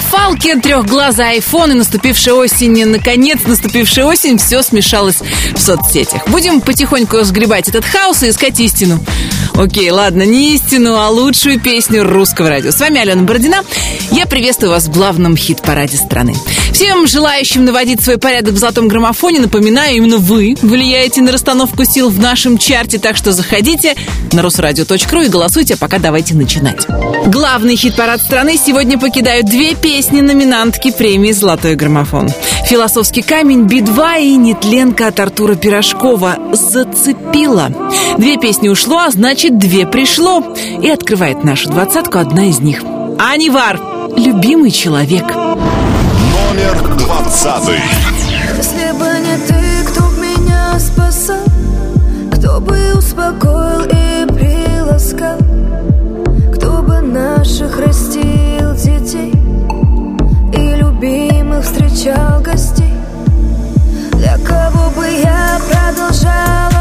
fun. Катафалки, трехглазый айфон и наступившая осень. Наконец, наступившая осень, все смешалось в соцсетях. Будем потихоньку сгребать этот хаос и искать истину. Окей, ладно, не истину, а лучшую песню русского радио. С вами Алена Бородина. Я приветствую вас в главном хит-параде страны. Всем желающим наводить свой порядок в золотом граммофоне, напоминаю, именно вы влияете на расстановку сил в нашем чарте, так что заходите на русрадио.ру и голосуйте, а пока давайте начинать. Главный хит-парад страны сегодня покидают две песни номинантки премии «Золотой граммофон». «Философский камень», «Би-2» и «Нетленка» от Артура Пирожкова «Зацепила». Две песни ушло, а значит, две пришло. И открывает нашу двадцатку одна из них. Анивар, любимый человек. Номер двадцатый. Если бы не ты, кто б меня спасал Кто бы успокоил и приласкал Кто бы наших растил встречал гостей Для кого бы я продолжала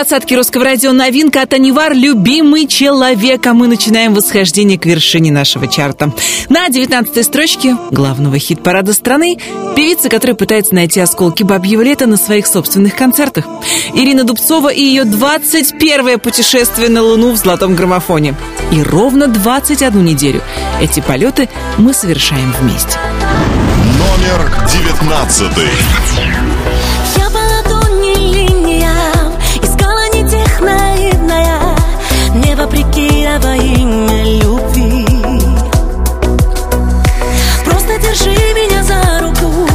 двадцатке русского радио новинка от Анивар «Любимый человек», а мы начинаем восхождение к вершине нашего чарта. На девятнадцатой строчке главного хит-парада страны певица, которая пытается найти осколки бабьего лета на своих собственных концертах. Ирина Дубцова и ее 21-е путешествие на Луну в золотом граммофоне. И ровно 21 неделю эти полеты мы совершаем вместе. Номер девятнадцатый. Имя любви. Просто держи меня за руку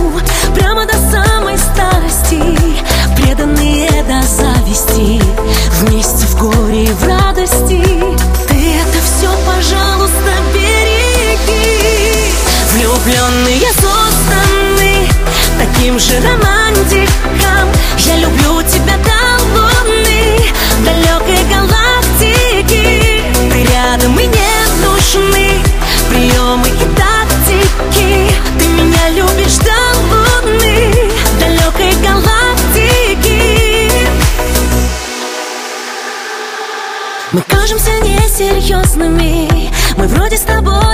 Прямо до самой старости. Преданные до зависти Вместе в горе и в радости. Ты это все, пожалуйста, береги. Влюбленные созданы таким же романтиком Мы кажемся несерьезными Мы вроде с тобою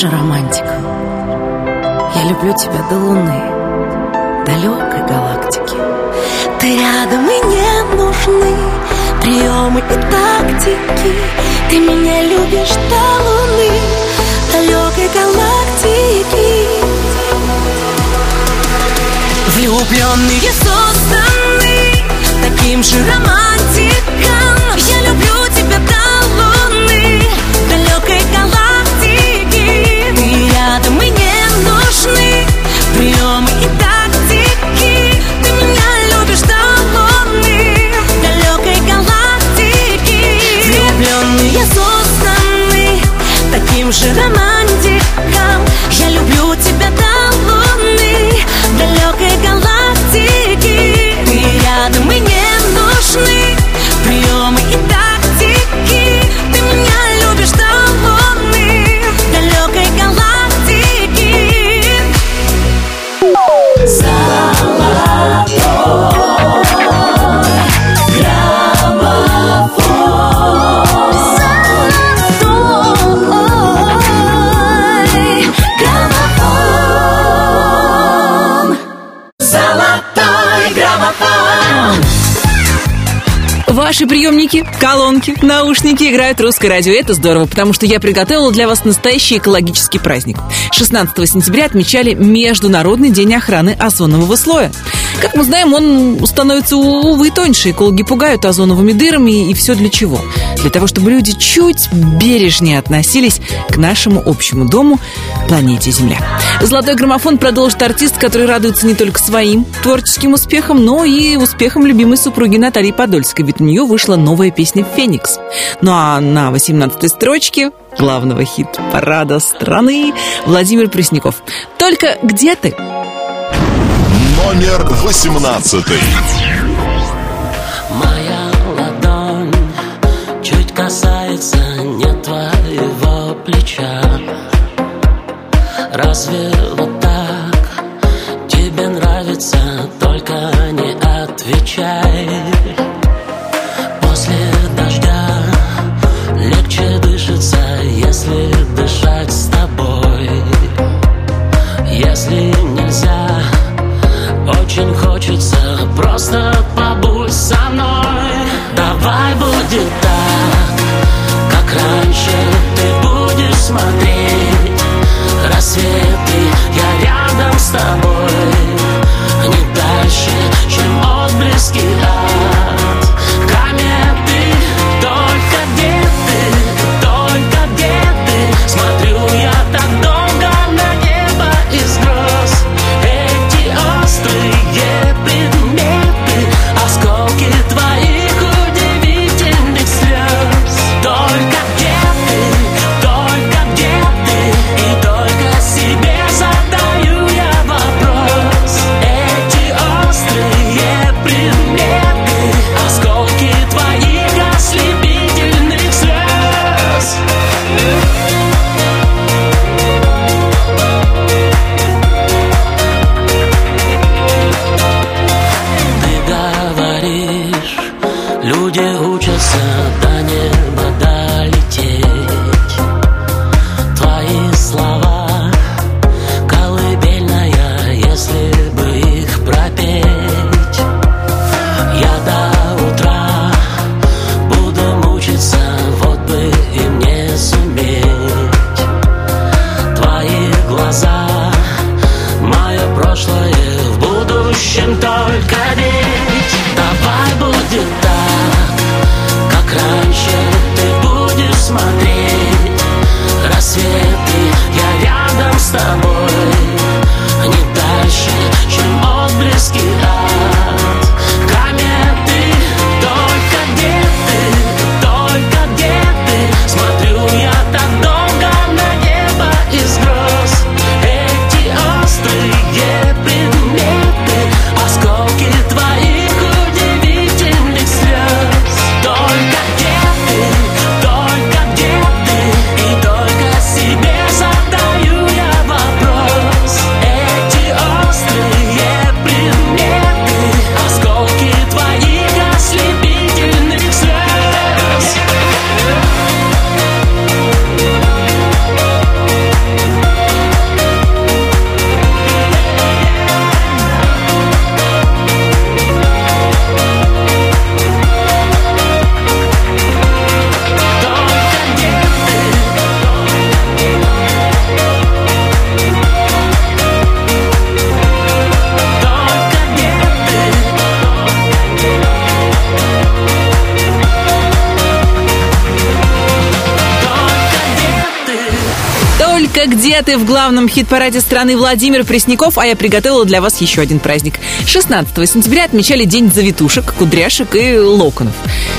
таким же романтиком. Я люблю тебя до луны, далекой галактики. Ты рядом и не нужны приемы и тактики. Ты меня любишь до луны, далекой галактики. Влюбленные созданы таким же романтиком. Я люблю тебя до луны, далекой галактики. Таким же романтиком. Ваши приемники, колонки, наушники играют русское радио. Это здорово, потому что я приготовила для вас настоящий экологический праздник. 16 сентября отмечали Международный день охраны озонового слоя. Как мы знаем, он становится, увы, тоньше. Экологи пугают озоновыми дырами, и все для чего? Для того, чтобы люди чуть бережнее относились к нашему общему дому, планете Земля. Золотой граммофон продолжит артист, который радуется не только своим творческим успехам, но и успехам любимой супруги Натальи Подольской, ведь у нее вышла новая песня «Феникс». Ну а на 18-й строчке главного хит-парада страны Владимир Пресняков. «Только где ты?» Номер восемнадцатый. Моя ладонь чуть касается не твоего плеча Разве будет так, как раньше. Ты будешь смотреть рассветы Я рядом с тобой, не дальше, чем отблески от Танечка, где ты в главном хит-параде страны Владимир Пресняков, а я приготовила для вас еще один праздник. 16 сентября отмечали День завитушек, кудряшек и локонов.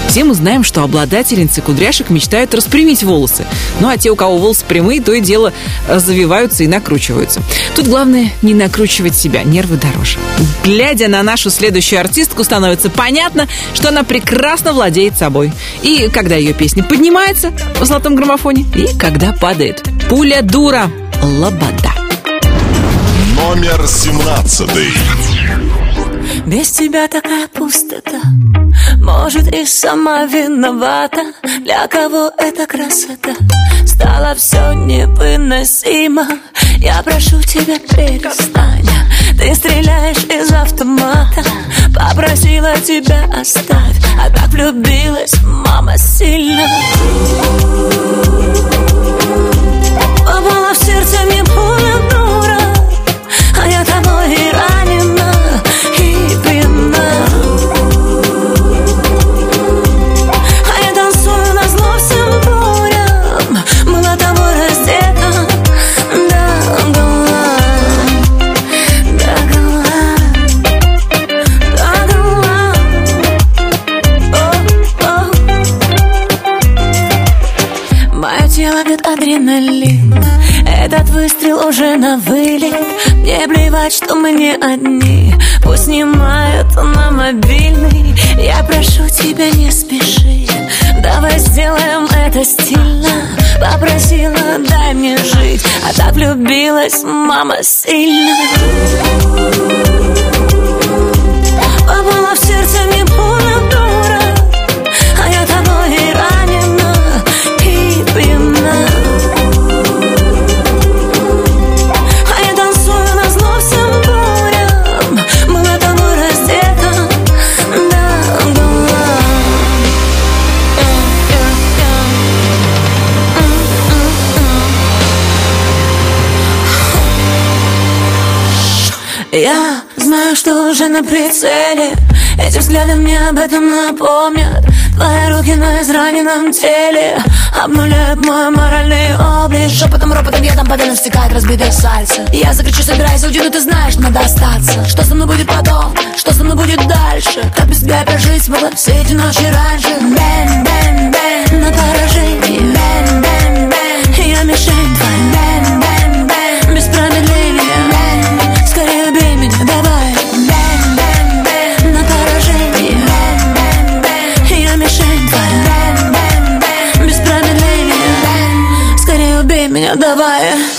Все мы знаем, что обладательницы кудряшек мечтают распрямить волосы. Ну а те, у кого волосы прямые, то и дело завиваются и накручиваются. Тут главное не накручивать себя, нервы дороже. Глядя на нашу следующую артистку, становится понятно, что она прекрасно владеет собой. И когда ее песня поднимается в золотом граммофоне, и когда падает. Пуля дура, лобода. Номер семнадцатый. Без тебя такая пустота. Может и сама виновата. Для кого эта красота? Стало все невыносимо. Я прошу тебя перестань. Ты стреляешь из автомата. Попросила тебя оставь. А так влюбилась мама сильно Плевать, что мы не одни. Пусть снимают на мобильный. Я прошу тебя, не спеши. Давай сделаем это стильно. Попросила, дай мне жить. А так влюбилась мама сильно знаю, что уже на прицеле. Эти взгляды мне об этом напомнят. Твои руки на израненном теле Обнуляют мой моральный облик. Шепотом, ропотом ядом по венам стекает разбитое сердце. Я закричу, собирайся, уйди, но ты знаешь, надо остаться. Что со мной будет потом, что со мной будет дальше? Как без тебя опять жить смогла все эти ночи раньше? Bang, bang, bang, на поражение. Bang, bang, bang, я мишень убей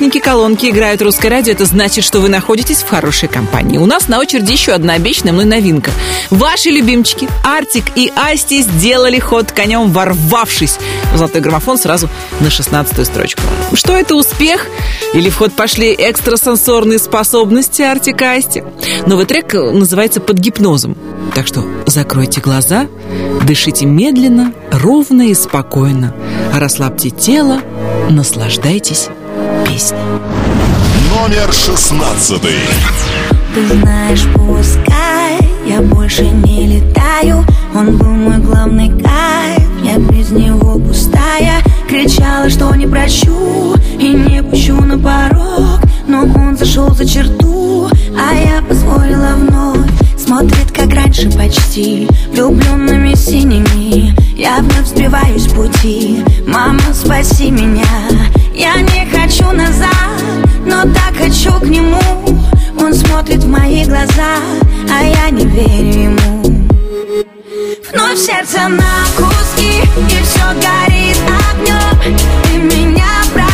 наушники, колонки играют русское радио. Это значит, что вы находитесь в хорошей компании. У нас на очереди еще одна обещанная мной новинка. Ваши любимчики Артик и Асти сделали ход конем, ворвавшись в золотой граммофон сразу на 16 строчку. Что это, успех? Или в ход пошли экстрасенсорные способности Артика Асти? Новый трек называется «Под гипнозом». Так что закройте глаза, дышите медленно, ровно и спокойно. Расслабьте тело, наслаждайтесь песни. Номер шестнадцатый. Ты знаешь, пускай я больше не летаю Он был мой главный кайф, я без него пустая Кричала, что не прощу и не пущу на порог Но он зашел за черту, а я позволила вновь Смотрит, как раньше почти, влюбленными синими я вновь сбиваюсь с пути. Мама, спаси меня. Я не хочу назад Но так хочу к нему. Он смотрит в мои глаза А я не верю ему. Вновь сердце на куски И все горит огнем Ты меня брат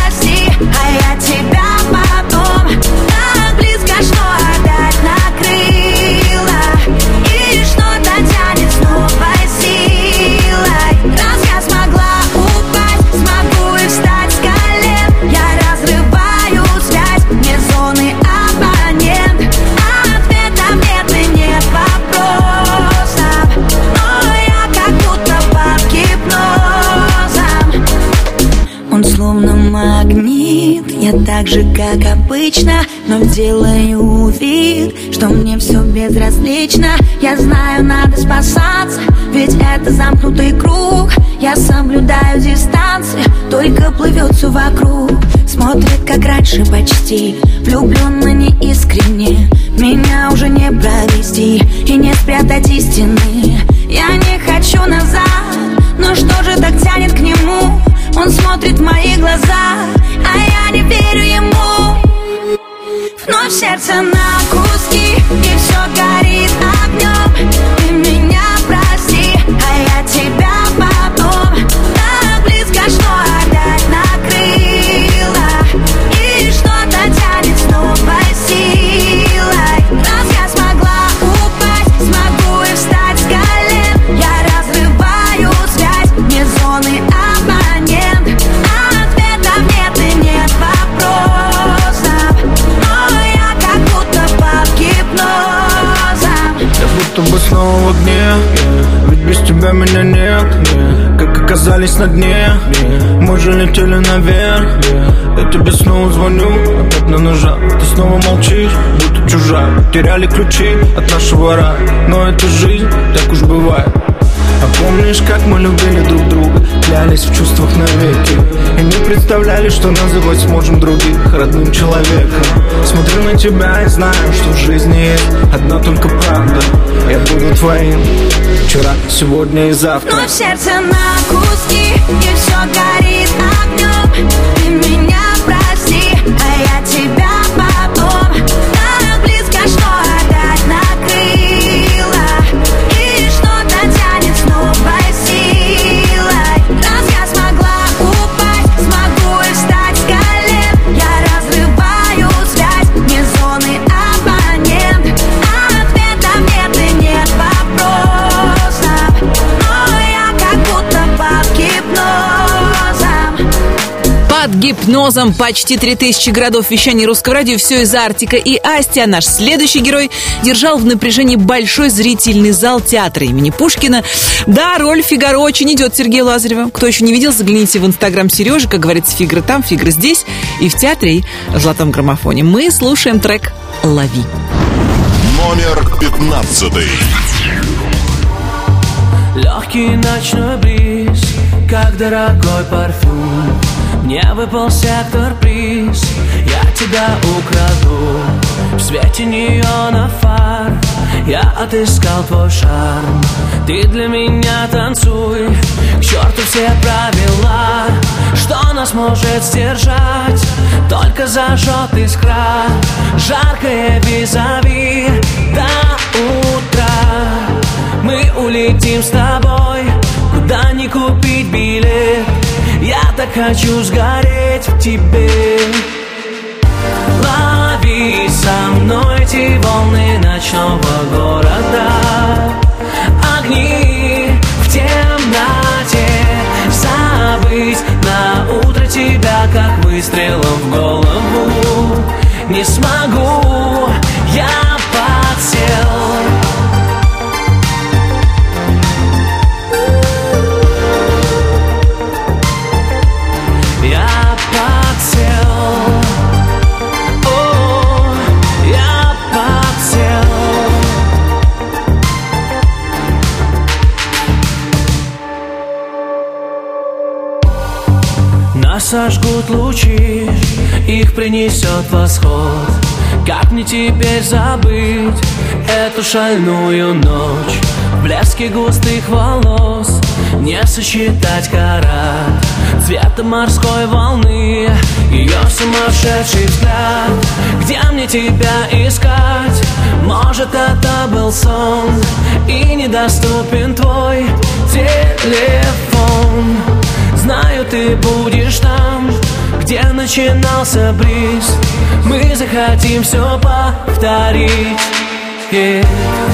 так же, как обычно Но делаю вид, что мне все безразлично. Я знаю, надо спасаться Ведь это замкнутый круг. Я соблюдаю дистанцию Только плывет все вокруг. Смотрит, как раньше почти Влюбленно неискренне. Меня уже не провести И не спрятать истины. Я не хочу назад Но что же так тянет к нему? Он смотрит в мои глаза А я не верю ему. Вновь сердце на куски И все горит огнем без тебя меня нет Как оказались на дне Мы же летели наверх Я тебе снова звоню Опять на ножах Ты снова молчишь, будто чужак. Теряли ключи от нашего рая. Но это жизнь, так уж бывает а помнишь, как мы любили друг друга? Клялись в чувствах навеки. И не представляли, что называть сможем других родным человеком. Смотрю на тебя и знаю, что в жизни есть одна только правда. Я буду твоим вчера, сегодня и завтра. Вновь сердце на куски И все горит огнем Ты меня гипнозом почти 3000 городов вещания русского радио. Все из Артика и Асти. А наш следующий герой держал в напряжении большой зрительный зал театра имени Пушкина. Да, роль Фигаро очень идет Сергею Лазареву. Кто еще не видел, загляните в инстаграм Сережи. Как говорится, Фигра там, Фигра здесь. И в театре, и в золотом граммофоне. Мы слушаем трек «Лови». Номер пятнадцатый. Легкий ночной бриз, как дорогой парфюм Мне выпал сектор я тебя украду. В свете неона фар, я отыскал твой шарм. Ты для меня танцуй, к черту все правила. Что нас может сдержать, только зажжет искра Жаркое визави. До утра мы улетим с тобой Куда не купить билет Я так хочу сгореть в тебе. Лови со мной эти волны ночного города. Огни в темноте. Забыть на утро тебя как выстрелом в голову. Не смогу, я подсел сожгут лучи, их принесет восход. Как мне теперь забыть эту шальную ночь? В блеске густых волос не сосчитать карат Цвета морской волны, ее сумасшедший взгляд. Где мне тебя искать? Может это был сон И недоступен твой телефон. Знаю, ты будешь там, где начинался бриз. Мы захотим все повторить. И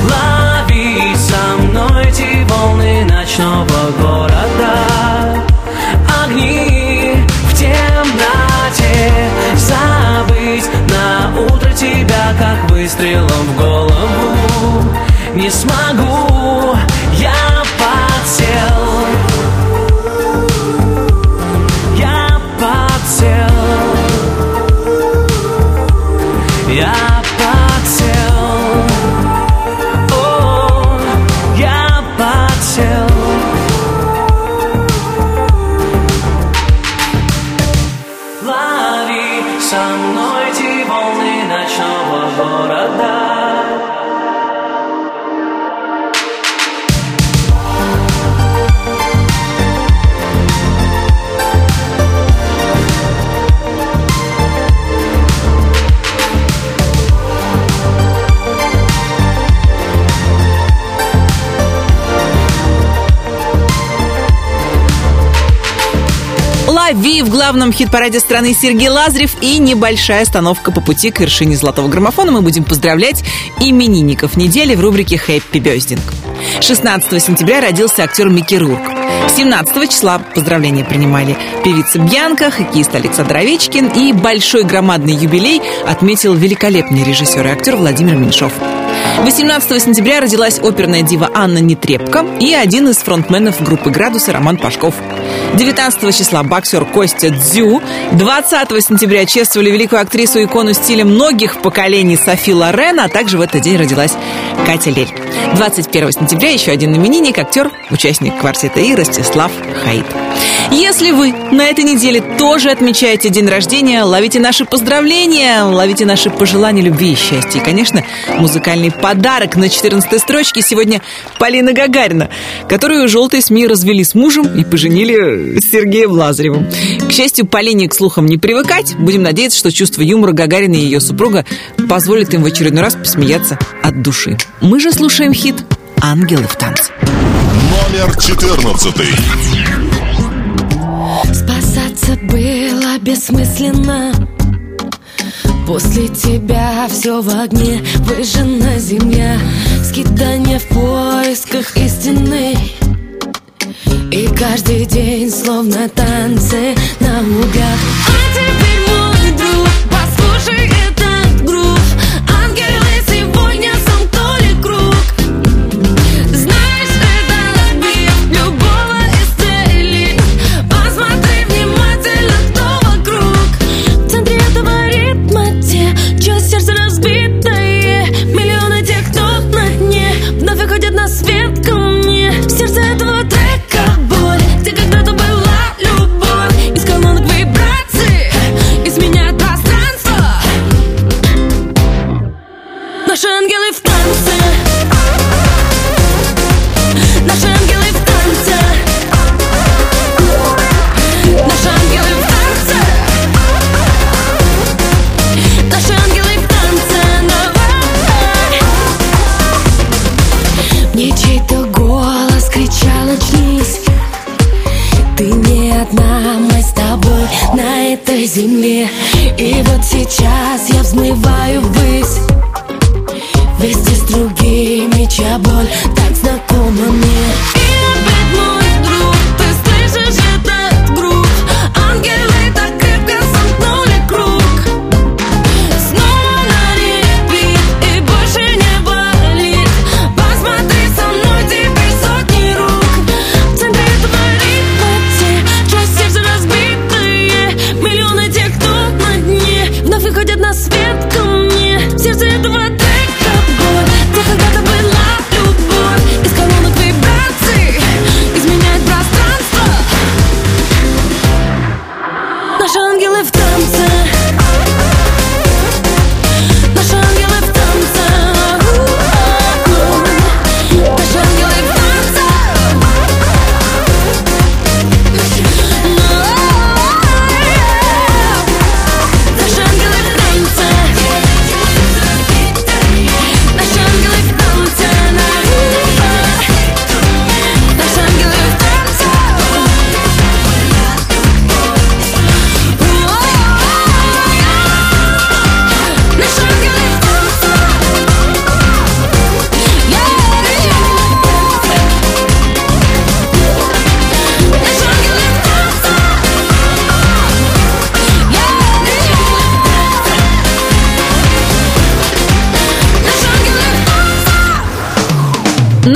лови со мной эти волны ночного города. Огни в темноте Забыть на утро тебя, как выстрелом в голову. Не смогу, главном хит-параде страны Сергей Лазарев и небольшая остановка по пути к вершине золотого граммофона. Мы будем поздравлять именинников недели в рубрике «Хэппи Бездинг». 16 сентября родился актер Микки Рурк. 17 числа поздравления принимали певица Бьянка, хоккеист Александр Овечкин и большой громадный юбилей отметил великолепный режиссер и актер Владимир Меньшов. 18 сентября родилась оперная дива Анна Нетребко и один из фронтменов группы «Градусы» Роман Пашков. 19 числа боксер Костя Дзю. 20 сентября чествовали великую актрису икону стиля многих поколений Софи Лорен, а также в этот день родилась Катя Лель. 21 сентября еще один именинник, актер, участник квартета И Ростислав Хаид. Если вы на этой неделе тоже отмечаете день рождения, ловите наши поздравления, ловите наши пожелания любви и счастья. И, конечно, музыкальный подарок на 14 строчке сегодня Полина Гагарина, которую желтые СМИ развели с мужем и поженили с Сергеем Лазаревым. К счастью, Полине к слухам не привыкать. Будем надеяться, что чувство юмора Гагарина и ее супруга позволит им в очередной раз посмеяться от души. Мы же слушаем хит «Ангелы в танце». Номер 14. Спасаться было бессмысленно. После тебя все в огне Выжжена земля Скитание в поисках истины. И каждый день словно танцы на лугах. А теперь мой друг Послушай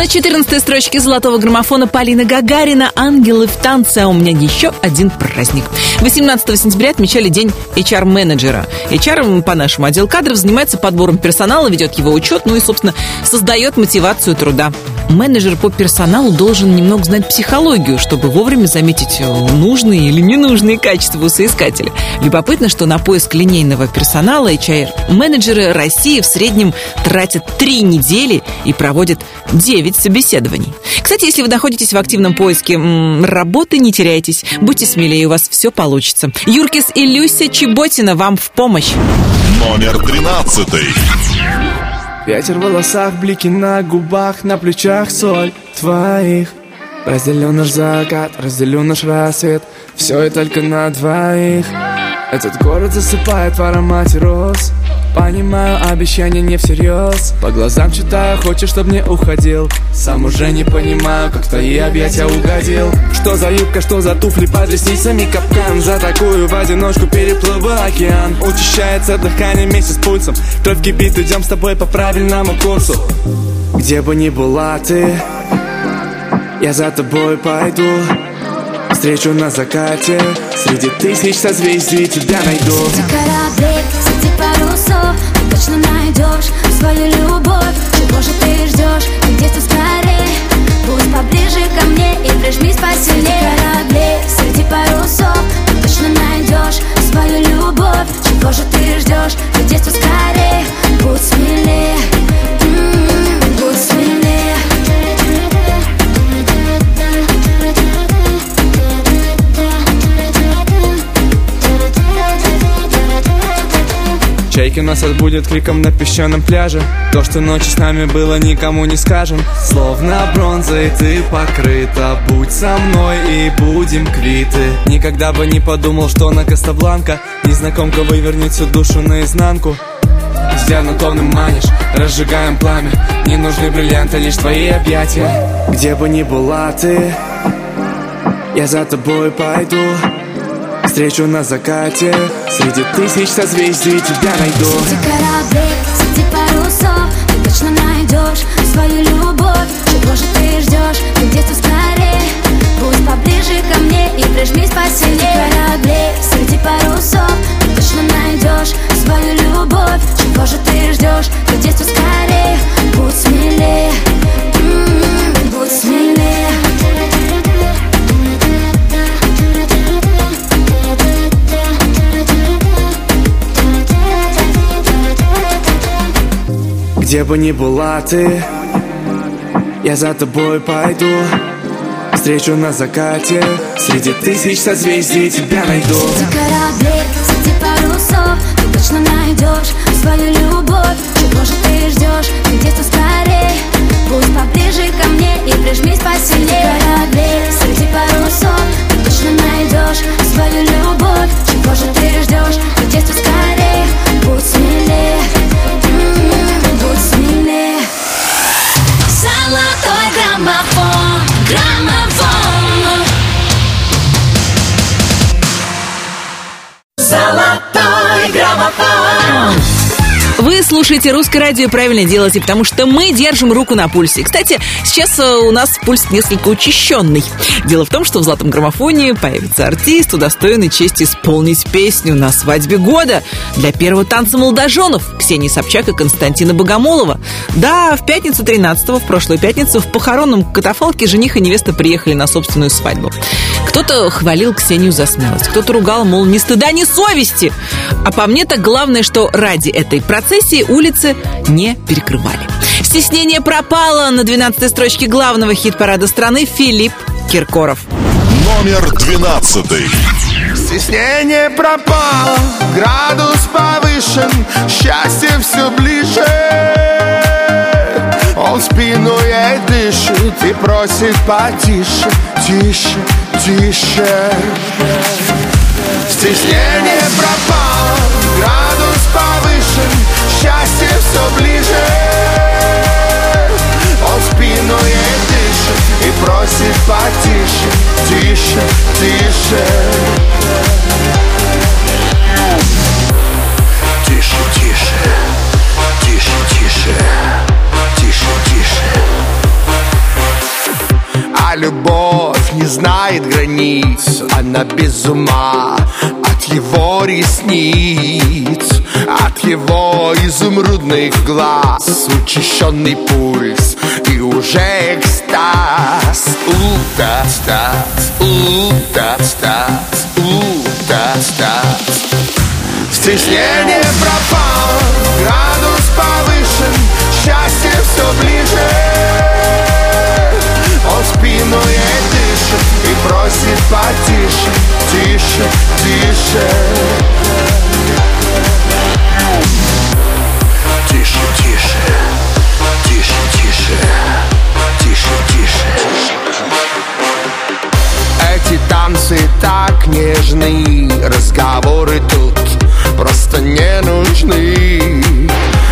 На 14 строчке золотого граммофона Полина Гагарина «Ангелы в танце», а у меня еще один праздник. 18 сентября отмечали День HR-менеджера. HR, по нашему отдел кадров, занимается подбором персонала, ведет его учет, ну и, собственно, создает мотивацию труда. Менеджер по персоналу должен немного знать психологию, чтобы вовремя заметить нужные или ненужные качества у соискателя. Любопытно, что на поиск линейного персонала HR-менеджеры России в среднем тратят три недели и проводят 9 собеседований. Кстати, если вы находитесь в активном поиске работы, не теряйтесь. Будьте смелее, у вас все получится. Юркис и Люся Чеботина вам в помощь. Номер тринадцатый. Ветер в волосах, блики на губах, на плечах соль твоих. Разделю наш закат, разделю наш рассвет. Все и только на двоих Этот город засыпает в аромате роз. Понимаю, обещания не всерьез. По глазам читаю, хочешь, чтоб не уходил. Сам уже не понимаю, как в твои объятия угодил. Что за юбка, что за туфли под ресницами? Капкан За такую в одиночку переплыву океан. Учащается дыхание вместе с пульсом. Кровь кипит, идем с тобой по правильному курсу. Где бы ни была ты Я за тобой пойду Встречу на закате. Среди тысяч созвездий тебя найду. Среди кораблей, среди парусов Ты точно найдешь свою любовь. Чего же ты ждешь? Ты где-то скорее. Будь поближе ко мне и прижмись посильнее. Среди кораблей, среди парусов Ты точно найдешь свою любовь. Чего же ты ждешь? Ты где-то скорее. Будь смелее Чайки нас отбудет криком на песчаном пляже. То, что ночью с нами было, никому не скажем. Словно бронзой ты покрыта. Будь со мной и будем квиты. Никогда бы не подумал, что на Кастабланка Незнакомка вывернет всю душу наизнанку. Взглядом томным манишь, разжигаем пламя. Не нужны бриллианты, лишь твои объятия. Где бы ни была ты Я за тобой пойду Встречу на закате. Среди тысяч созвездий тебя найду. Среди кораблей, среди парусов Ты точно найдешь свою любовь. Чего же ты ждешь? Ты где-то скорее? Будь поближе ко мне и прижмись посильнее. Среди кораблей, среди парусов Ты точно найдешь свою любовь. Чего же ты ждешь? Ты где-то скорее? Будь смелее. М, Будь смелее Где бы ни была ты Я за тобой пойду. Встречу на закате Среди тысяч созвездий тебя найду. Среди кораблей, среди парусов Ты точно найдешь свою любовь. Чего же ты ждешь? Ты где-то скорее Будь поближе ко мне и прижмись посильнее Среди кораблей, среди парусов Ты точно найдешь свою любовь. Чего же ты ждешь? Ты где-то скорее Будь смелее Золотой граммофон, граммофон Вы слушаете русское радио, правильно делаете, потому что мы держим руку на пульсе. Кстати, сейчас э, у нас пульс несколько учащенный. Дело в том, что в «Золотом граммофоне» появится артист, удостоенный честь исполнить песню на свадьбе года для первого танца молодоженов Ксении Собчак и Константина Богомолова. Да, в пятницу 13 в прошлую пятницу, в похоронном катафалке жених и невеста приехали на собственную свадьбу. Кто-то хвалил Ксению за смелость, кто-то ругал, мол, ни стыда, ни совести. А по мне так главное, что ради этой процессии улицы не перекрывали. Стеснение пропало на 12 строчке главного хит-парада страны Филипп Киркоров. Номер двенадцатый. Стеснение пропало, градус повышен, счастье все ближе. Он в спину ей дышит и просит потише, тише, тише. Стеснение пропало, градус повышен, счастье все ближе. Он спину ей дышит и просит потише Тише, тише. Тише, тише, тише, тише, тише, тише. А любовь не знает границ, она без ума от его ресниц. От его изумрудных глаз Учащенный пульс. И уже экстаз. У-та-та Стеснение пропало, градус повышен Счастье все ближе. Он спину ей дышит и просит потише Тише, тише Тише, танцы так нежны Разговоры тут просто не нужны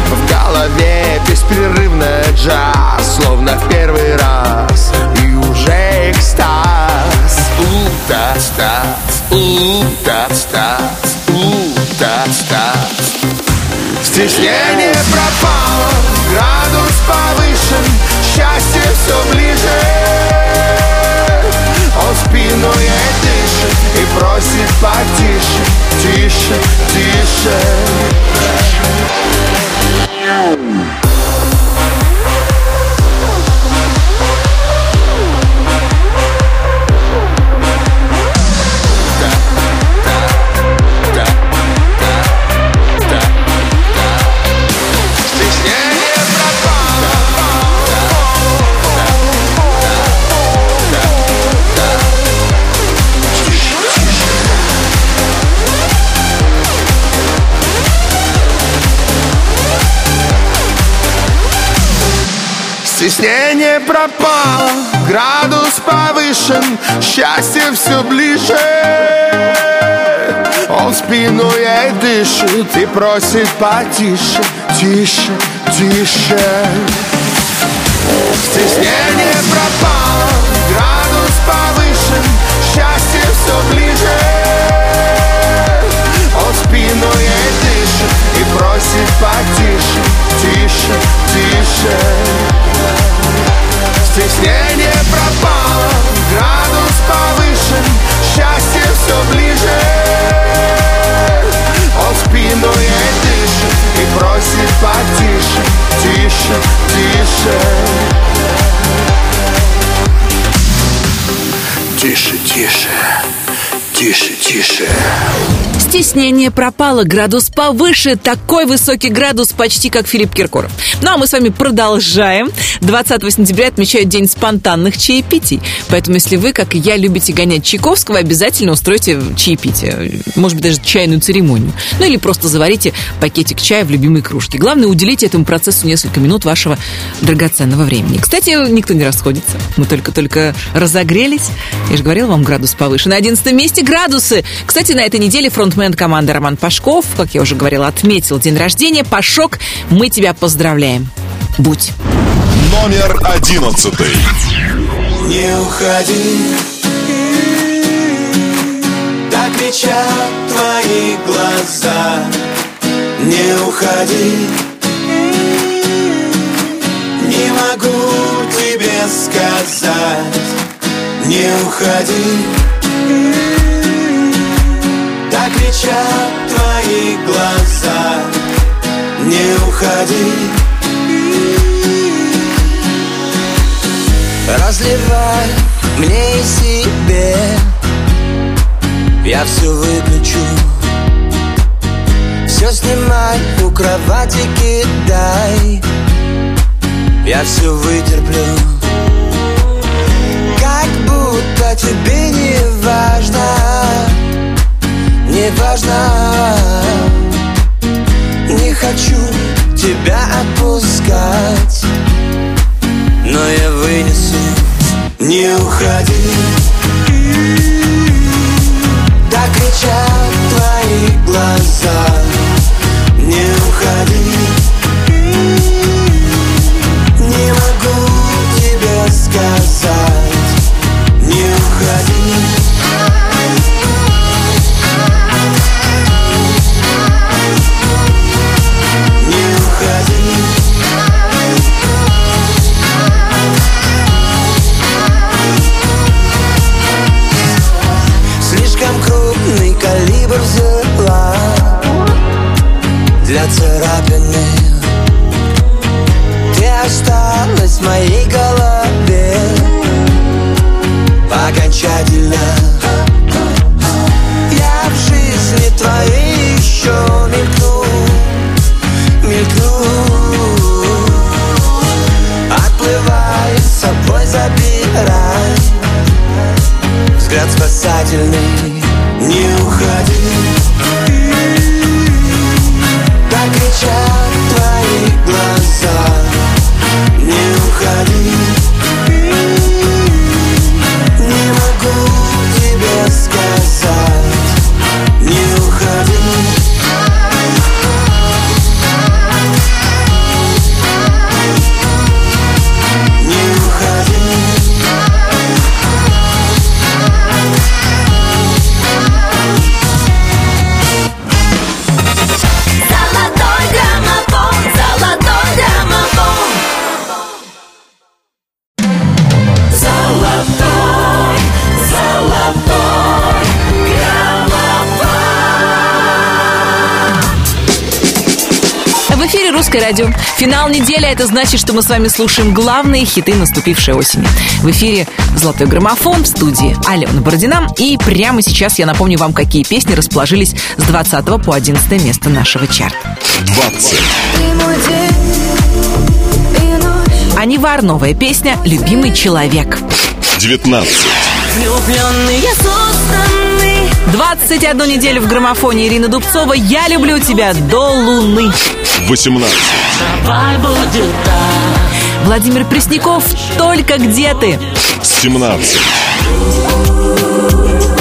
В голове беспрерывно джаз Словно в первый раз И уже экстаз. У-та-стаз, Стеснение пропало, градус повышен Счастье все ближе Спину ей дышит и просит потише Тише, тише Стеснение пропало, градус повышен, счастье все ближе. Он спину ей дышит и просит потише, тише, тише. Стеснение пропало, тише, тише. Тише, тише, Стеснение пропало, градус повыше. Такой высокий градус, почти как Филипп Киркоров. Ну, а мы с вами продолжаем. 20 сентября отмечают День спонтанных чаепитий. Поэтому, если вы, как и я, любите гонять Чайковского, обязательно устройте чаепитие. Может быть, даже чайную церемонию. Ну, или просто заварите пакетик чая в любимой кружке. Главное, уделите этому процессу несколько минут вашего драгоценного времени. Кстати, никто не расходится. Мы только-только разогрелись. Я же говорила вам, градус повыше. На 11 месте градусы. Кстати, на этой неделе фронтмен команды Роман Пашков, как я уже говорила, отметил день рождения. Пашок, мы тебя поздравляем. Будь. Номер одиннадцатый. Не уходи Так кричат твои глаза Не уходи Не могу тебе сказать Не уходи Так кричат твои глаза Не уходи. Разливай мне и себе. Я все выключу. Все снимай, у кровати кидай. Я все вытерплю. Как будто тебе не важно Не важно. Не хочу тебя отпускать но я вынесу. Не уходи. Так кричат твои глаза радио». Финал недели, это значит, что мы с вами слушаем главные хиты наступившей осени. В эфире «Золотой граммофон» в студии Алена Бородина. И прямо сейчас я напомню вам, какие песни расположились с 20 по 11 место нашего чарта. 20. Анивар, новая песня «Любимый человек». 19. Влюбленные созданы 21 неделю в граммофоне Ирина Дубцова «Я люблю тебя до луны». 18. Давай будет так Владимир Пресняков «Только где ты». 17.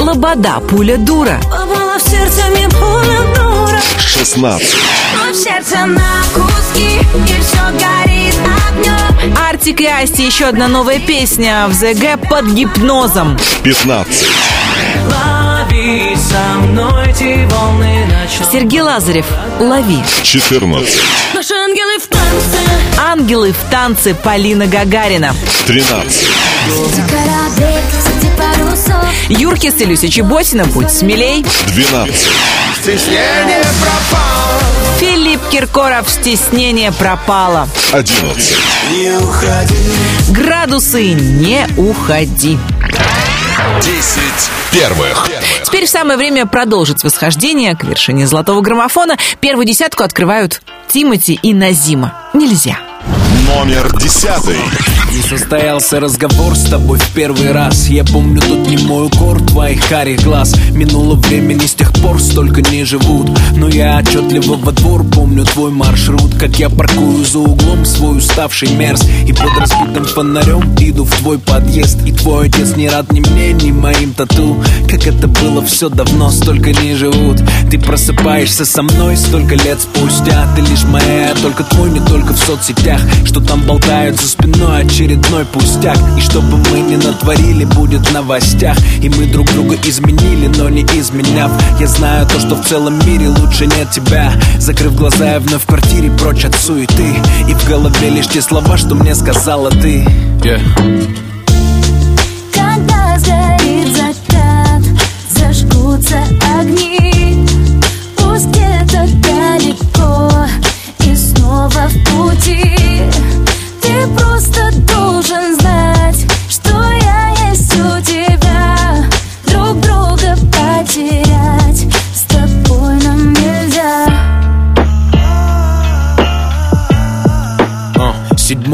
Лобода, пуля дура. Попала в сердце мне пуля дура 16. Но в сердце на куски И все горит огнем Артик и Асти, еще одна новая песня в ЗГ под гипнозом. 15. Лови со мной эти волны ночного Сергей Лазарев «Лови». 14. Наши ангелы в танце Ангелы в танце Полина Гагарина. 13. Кораблик среди парусов Юркис и Люся Чеботина «Будь смелей». 12. Стеснение пропало Филипп Киркоров «Стеснение пропало». 11. Не уходи Градусы «Не уходи». 10 первых. Теперь самое время продолжить восхождение к вершине золотого граммофона. Первую десятку открывают Тимати и Назима. Нельзя. Номер 10. Не состоялся разговор с тобой в первый раз. Я помню тут не мой укор твоих карих глаз. Минуло времени с тех пор столько не живут. Но я отчетливо во двор помню твой маршрут. Как я паркую за углом свой уставший мерз. И под разбитым фонарем иду в твой подъезд. И твой отец не рад ни мне, ни моим тату. Как это было все давно, столько не живут. Ты просыпаешься со мной столько лет спустя. Ты лишь моя, только твой, не только в соцсетях. Что там болтают за спиной очередной пустяк. И что бы мы ни натворили, будет в новостях. И мы друг друга изменили, но не изменяв. Я знаю то, что в целом мире лучше нет тебя. Закрыв глаза, я вновь в квартире прочь от суеты. И в голове лишь те слова, что мне сказала ты. Yeah. Когда сгорит закат Зажгутся огни. Пусть где-то далеко И снова в пути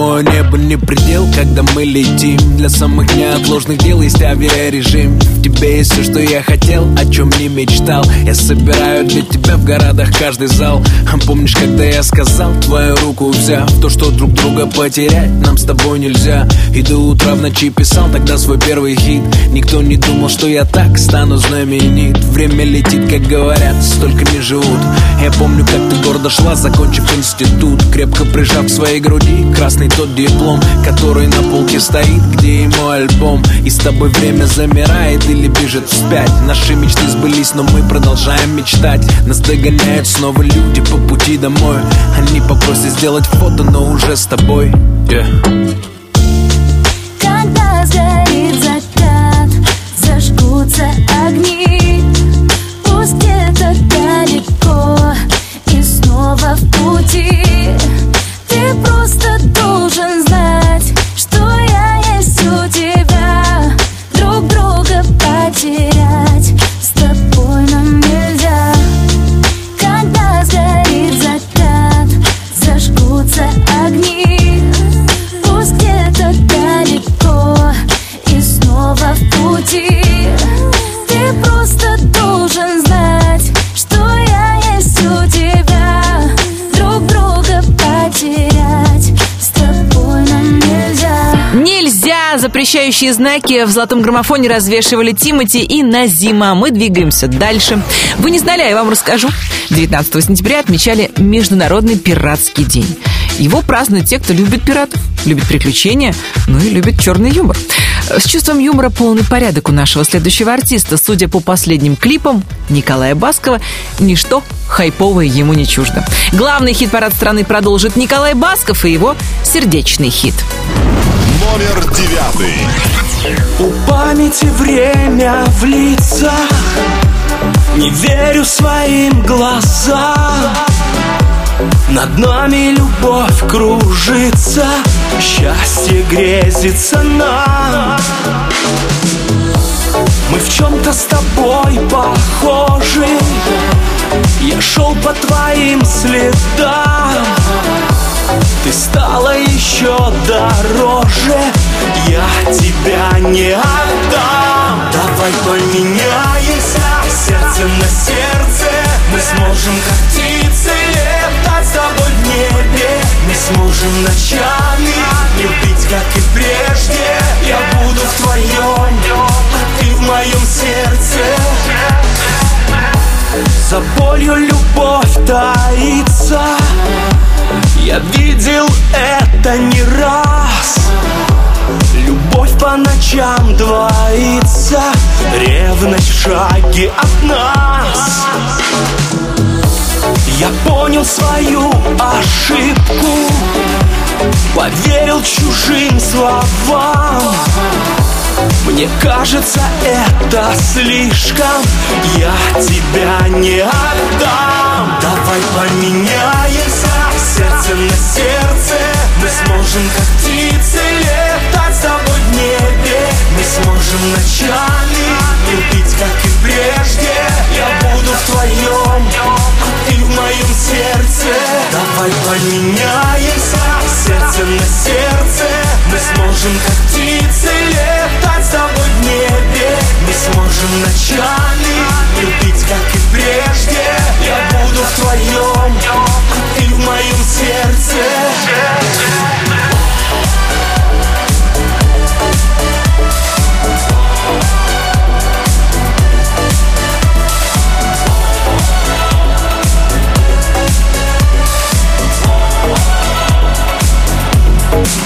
Седьмое небо не предел, когда мы летим. Для самых неотложных дел есть авиарежим. В тебе есть все, что я хотел, о чем не мечтал. Я собираю для тебя в городах каждый зал. А Помнишь, когда я сказал, твою руку взяв? То, что друг друга потерять нам с тобой нельзя. И до утра в ночи писал тогда свой первый хит. Никто не думал, что я так стану знаменит. Время летит, как говорят, столько не живут. Я помню, как ты гордо шла, закончив институт. Крепко прижав к своей груди красный тот диплом Который на полке стоит, где и мой альбом. И с тобой время замирает или бежит вспять. Наши мечты сбылись, но мы продолжаем мечтать. Нас догоняют снова люди по пути домой. Они попросят сделать фото, но уже с тобой. Yeah. Когда сгорит закат, зажгутся огни. Пусть многообещающие знаки в золотом граммофоне развешивали Тимати и Назима. Мы двигаемся дальше. Вы не знали, а я вам расскажу. 19 сентября отмечали Международный пиратский день. Его празднуют те, кто любит пиратов, любит приключения, ну и любит черный юмор. С чувством юмора полный порядок у нашего следующего артиста. Судя по последним клипам Николая Баскова, ничто хайповое ему не чуждо. Главный хит-парад страны продолжит Николай Басков и его сердечный хит. Номер девятый. У памяти время в лицах. Не верю своим глазам. Над нами любовь кружится Счастье грезится нам. Мы в чем-то с тобой похожи. Я шел по твоим следам ты стала еще дороже. Я тебя не отдам. Давай поменяемся Сердце на сердце. Мы сможем как птицы Летать с тобой в небе. Мы сможем ночами Любить как и прежде. Я буду в твоем А ты в моем сердце. За болью любовь таится. Я видел это не раз Любовь по ночам двоится Ревность в шаге от нас. Я понял свою ошибку Поверил чужим словам. Мне кажется, это слишком Я тебя не отдам Давай поменяемся Сердце на сердце. Мы сможем как птицы Летать с тобой в небе. Мы сможем ночами Любить как и прежде. Я буду в твоем А ты в моем сердце Давай поменяемся Сердце на сердце. Мы сможем как птицы Летать с тобой в небе. Мы сможем ночами Любить как и прежде. Я буду в твоем А ты в моем сердце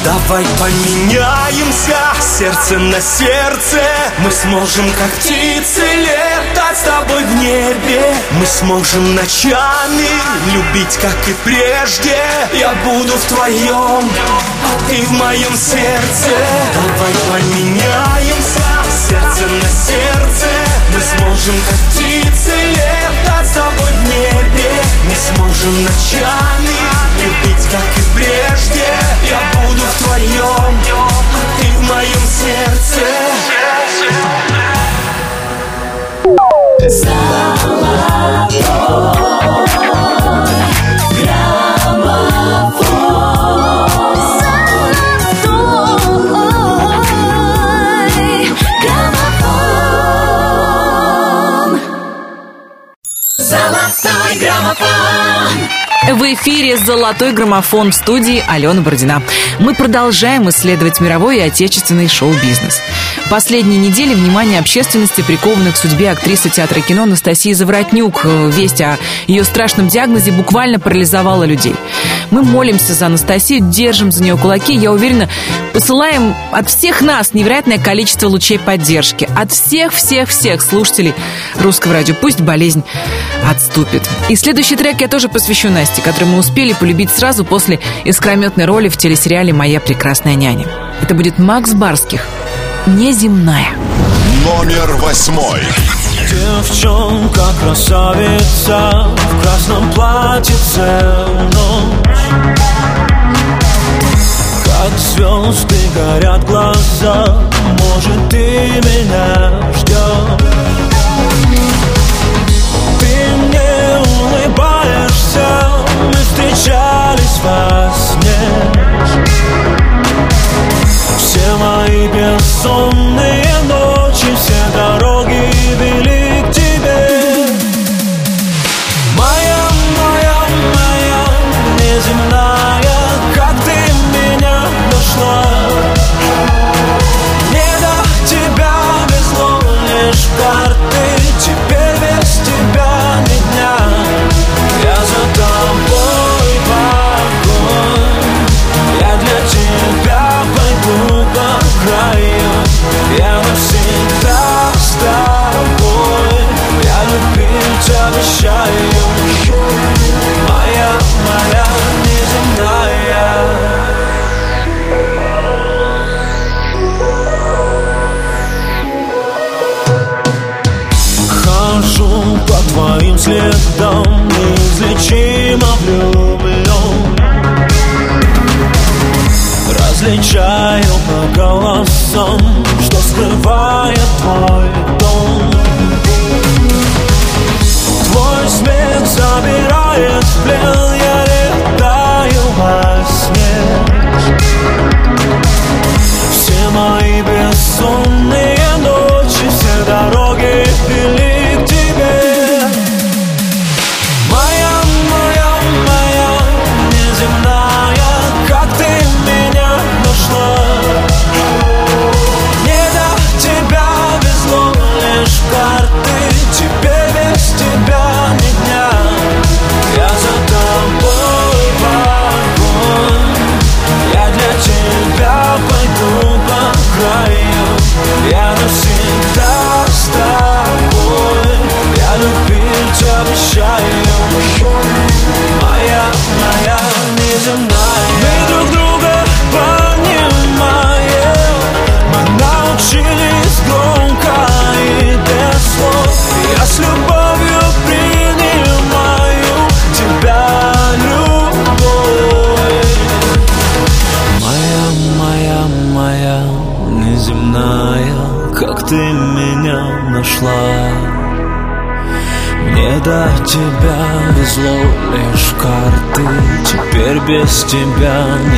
Давай поменяемся сердце на сердце. Мы сможем как птицы летать с тобой в небе. Мы сможем ночами любить как и прежде. Я буду в твоем, а ты в моем сердце. Давай поменяемся сердце на сердце. Мы сможем как птицы летать с тобой в небе. Мы сможем ночами любить как и прежде. Я буду в твоем, а ты в моем сердце. Золотой В эфире «Золотой граммофон» в студии Алена Бородина. Мы продолжаем исследовать мировой и отечественный шоу-бизнес. Последние недели внимание общественности приковано к судьбе актрисы театра и кино Анастасии Заворотнюк. Весть о ее страшном диагнозе буквально парализовала людей. Мы молимся за Анастасию, держим за нее кулаки. Я уверена, посылаем от всех нас невероятное количество лучей поддержки. От всех-всех-всех слушателей русского радио. Пусть болезнь отступит. И следующий трек я тоже посвящу Насте, который мы успели полюбить сразу после искрометной роли в телесериале «Моя прекрасная няня». Это будет Макс Барских «Неземная». Номер восьмой. Девчонка красавица В красном платье ночь. Как звезды горят глаза Может, ты меня ждешь Ты мне улыбаешься Мы встречались во сне. Все мои бессонные без тебя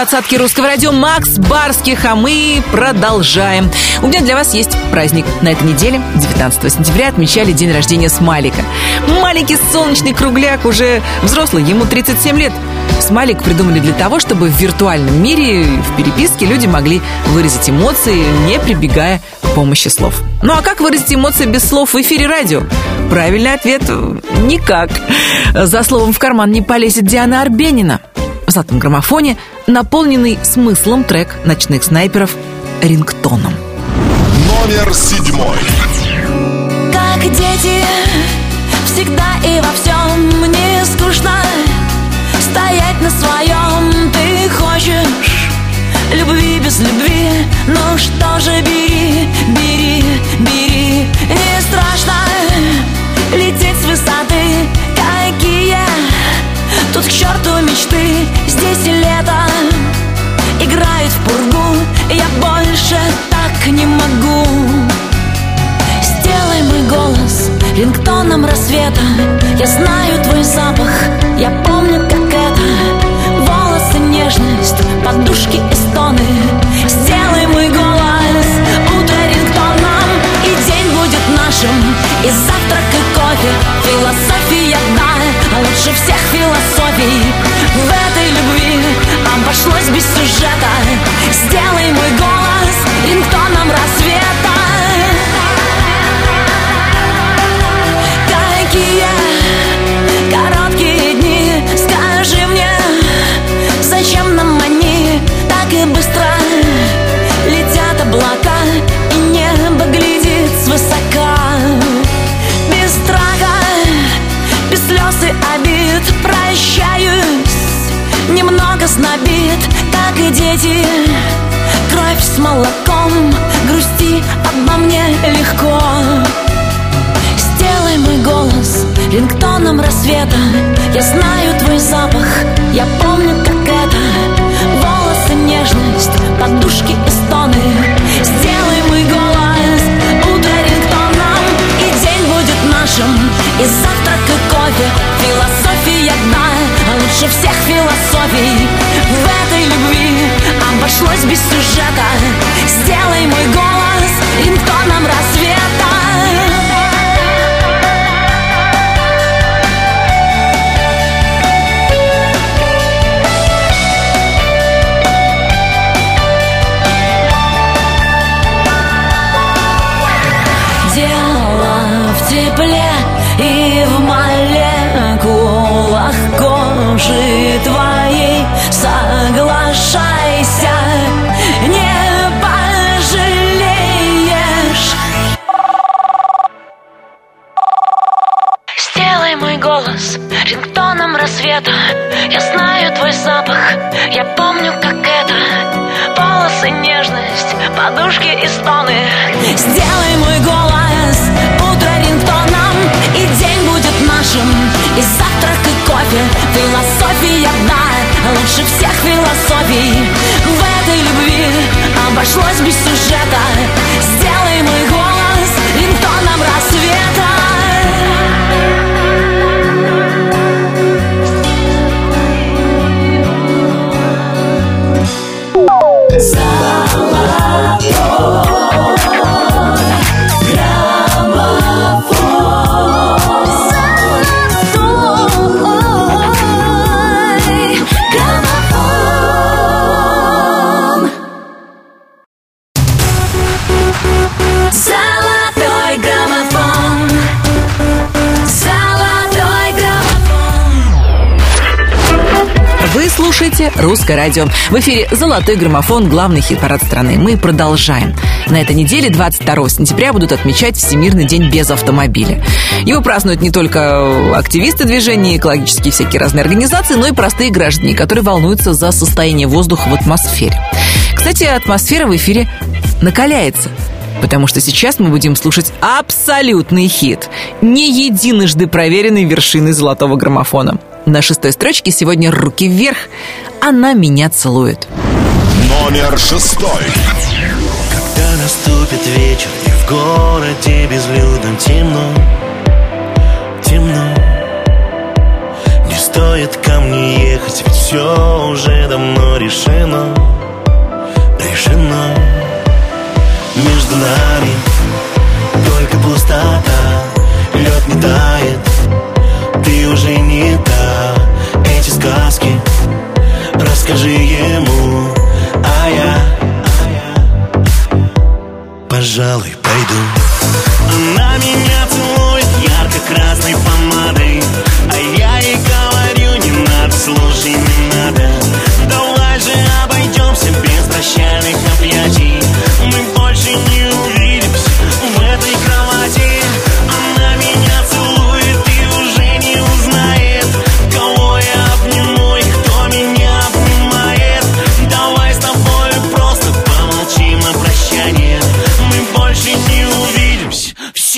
Двадцатке русского радио Макс Барских, а мы продолжаем. У меня для вас есть праздник. На этой неделе, 19 сентября, отмечали день рождения Смайлика. Маленький солнечный кругляк, уже взрослый, ему 37 лет. Смайлик придумали для того, чтобы в виртуальном мире, в переписке люди могли выразить эмоции, не прибегая к помощи слов. Ну а как выразить эмоции без слов в эфире радио? Правильный ответ – никак. За словом в карман не полезет Диана Арбенина. В золотом граммофоне наполненный смыслом трек ночных снайперов рингтоном. Номер седьмой. Как дети, всегда и во всем мне скучно Стоять на своем ты хочешь Любви без любви, ну что же бери, рингтоном рассвета. Я знаю твой запах, я помню, как это. Волосы, нежность, подушки и стоны. Сделай мой голос утро рингтоном И день будет нашим, и завтрак, и кофе. Философия одна, а лучше всех философий. В этой любви обошлось без сюжета молоком, грусти обо мне легко. Сделай мой голос рингтоном рассвета. Я знаю твой запах, я помню, как это. Волосы, нежность, подушки и стоны. Сделай мой голос утро рингтоном. И день будет нашим, и завтрак, и кофе. Философия одна, а лучше всех философий. В этой любви обошлось без сюжета. Сделай мой голос рингтоном рассвета. Дело в тепле и в молекулах кожи твоей. Соглашайся, «Русское радио». В эфире «Золотой граммофон», главный хит-парад страны. Мы продолжаем. На этой неделе, 22 сентября, будут отмечать Всемирный день без автомобиля. Его празднуют не только активисты движения, экологические всякие разные организации, но и простые граждане, которые волнуются за состояние воздуха в атмосфере. Кстати, атмосфера в эфире накаляется. Потому что сейчас мы будем слушать абсолютный хит. Не единожды проверенной вершины золотого граммофона. На шестой строчке сегодня «Руки вверх». Она меня целует. Номер шестой. Когда наступит вечер и в городе безлюдном темно, темно Не стоит ко мне ехать, ведь все уже давно решено, решено Между нами. Только пустота, лед не тает, ты уже не та. Эти сказки расскажи ему, а я пожалуй, пойду. Она меня целует ярко-красной помадой. А я ей говорю, не надо, слушай, не надо. Давай же обойдемся без прощальных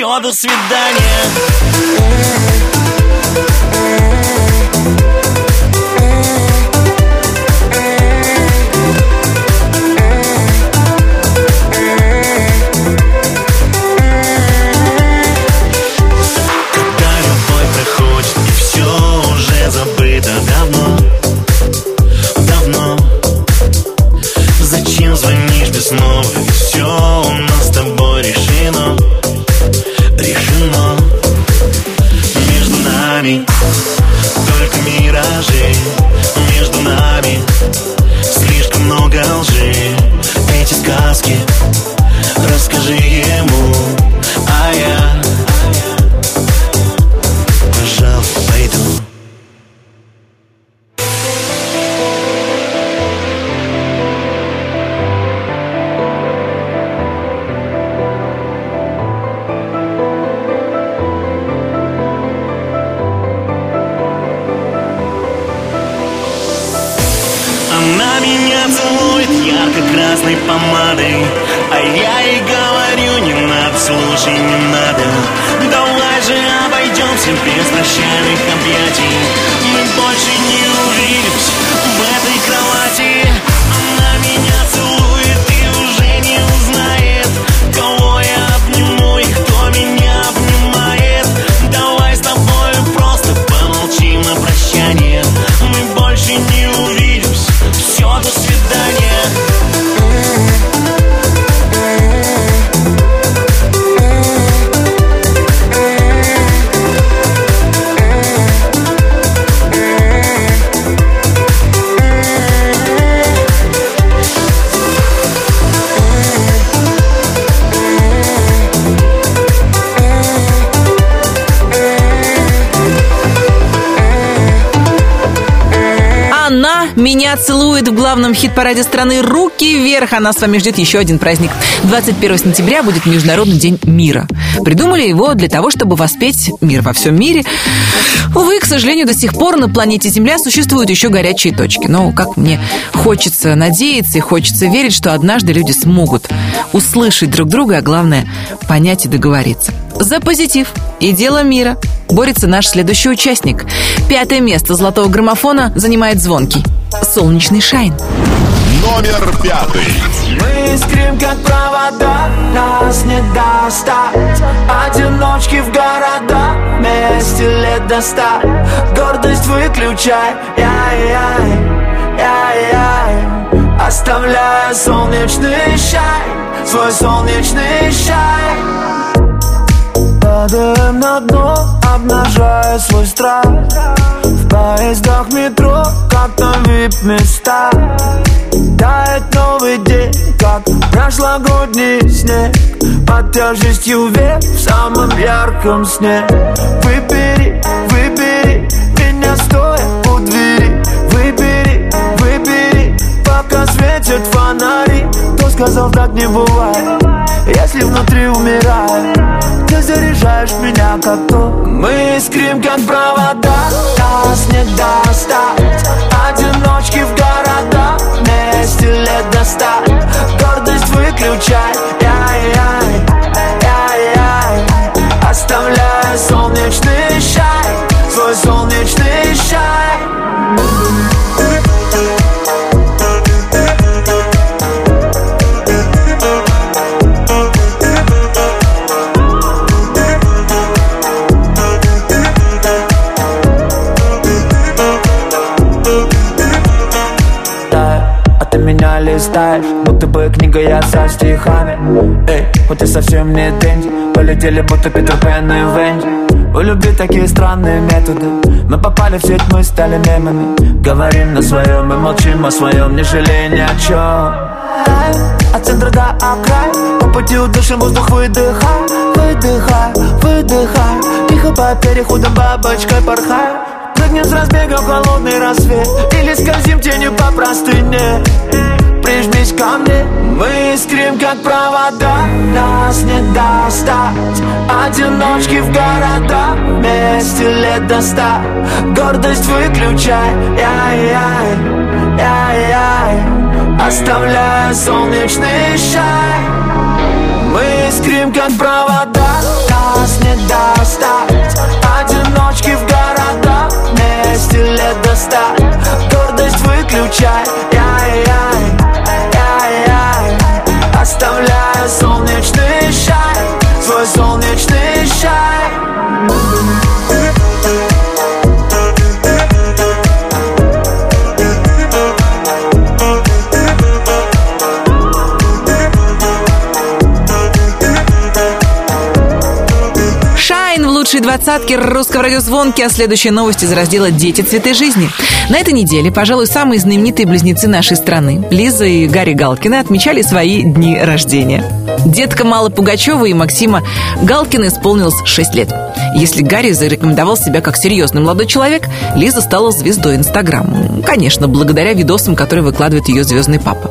Все, до свидания. Когда Меня целует в главном хит-параде страны «Руки вверх». А нас с вами ждет еще один праздник. 21 сентября будет Международный день мира. Придумали его для того, чтобы воспеть мир во всем мире. Увы, к сожалению, до сих пор на планете Земля существуют еще горячие точки. Но, как мне хочется надеяться и хочется верить, что однажды люди смогут услышать друг друга, а главное, понять и договориться. За позитив и дело мира борется наш следующий участник. Пятое место золотого граммофона занимает звонкий. Солнечный шайн. Номер пятый. Мы искрим, как провода, нас не достать Одиночки в города, вместе лет до ста Гордость выключай, яй-яй, яй-яй Оставляя солнечный шай, свой солнечный шай Падаем на дно, обнажая свой страх. В поездах метро, как на вип-места. Тает новый день, как прошлогодний снег. Под тяжестью век в самом ярком сне. Выбери, светят фонари Кто сказал, так не бывает, если внутри умирает Ты заряжаешь меня как то. Мы искрим, как провода, нас не достать. Одиночки в города, вместе лет до Гордость выключай, яй-яй, яй-яй Оставляя солнечный шай, листаешь, будто бы книга я со стихами. Эй, хоть и совсем не Дэнди Полетели будто Питер Пен и Венди. У любви такие странные методы Мы попали в сеть, мы стали мемами. Говорим на своем и молчим о своем Не жалея ни о чем От центра до окрай По пути удушим воздух выдыхай Выдыхай, выдыхай. Тихо по переходам бабочкой порхай. Прыгнем с разбега в холодный рассвет Или скользим тенью по простыне Прижмись ко мне. Мы искрим, как провода Нас не достать. Одиночки в города Вместе лет до ста. Гордость выключай Яй-яй, яй-яй. Оставляя солнечный шай. Мы искрим, как провода Нас не достать. Одиночки в города Вместе лет до ста. Гордость выключай Оставляя солнечный шай Свой солнечный Двадцатке русского радиозвонки, а следующая новость из раздела «Дети. Цветы жизни». На этой неделе, пожалуй, самые знаменитые близнецы нашей страны, Лиза и Гарри Галкины, отмечали свои дни рождения. Детка Мала Пугачева и Максима Галкина исполнилось 6 лет. Если Гарри зарекомендовал себя как серьезный молодой человек, Лиза стала звездой Инстаграм. Конечно, благодаря видосам, которые выкладывает ее звездный папа.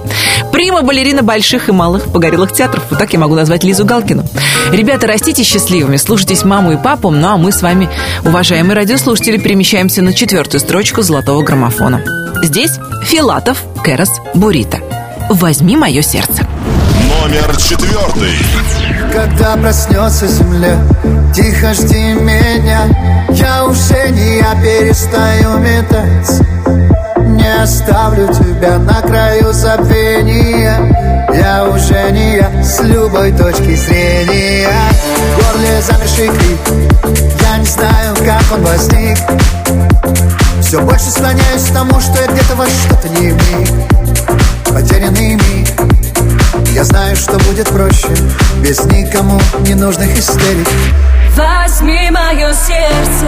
Прима балерина больших и малых погорелых театров. Вот так я могу назвать Лизу Галкину. Ребята, растите счастливыми, слушайтесь маму и папу, ну а мы с вами, уважаемые радиослушатели, перемещаемся на четвертую строчку золотого граммофона. Здесь Филатов, Кэрос, Бурита. Возьми мое сердце. Номер четвертый. Когда проснется земля, тихо жди меня Я уже не я перестаю метаться Не оставлю тебя на краю забвения Я уже не я с любой точки зрения. В горле замерший крик. Я не знаю, как он возник. Все больше склоняюсь к тому, что я где-то во что-то не вник Потерянный миг. Я знаю, что будет проще. Без никому ненужных истерик. Возьми мое сердце.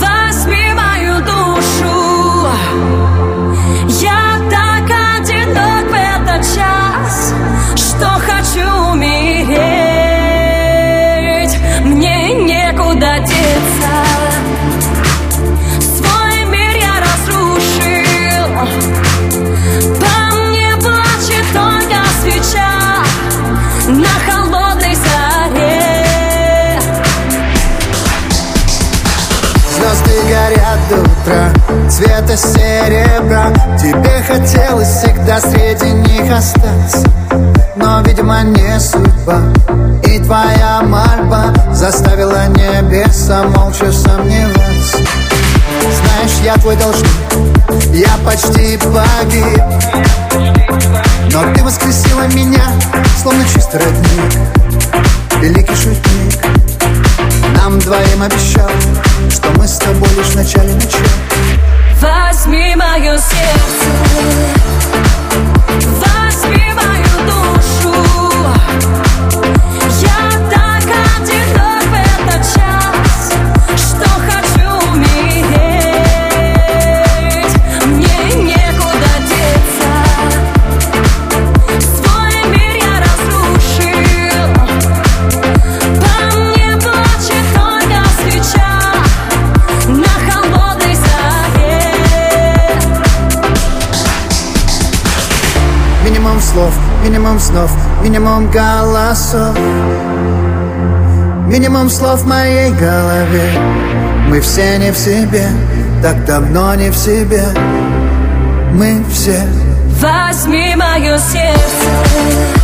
Возьми мою душу. Я сейчас, что хочу умереть. Мне некуда деться. Свой мир я разрушил. По мне плачет только свеча на холодной заре. Звезды горят до утра цвета серебра Тебе хотелось всегда среди них них остаться Но, видимо, не судьба. И твоя мольба Заставила небеса молча сомневаться. Знаешь, я твой должник Я почти погиб. Но ты воскресила меня Словно чистый родник. Великий шутник Нам двоим обещал Что мы с тобой лишь в начале начала Возьми мое сердце. Возьми минимум снов, минимум голосов. Минимум слов в моей голове. Мы все не в себе, так давно не в себе. Мы все. Возьми мое сердце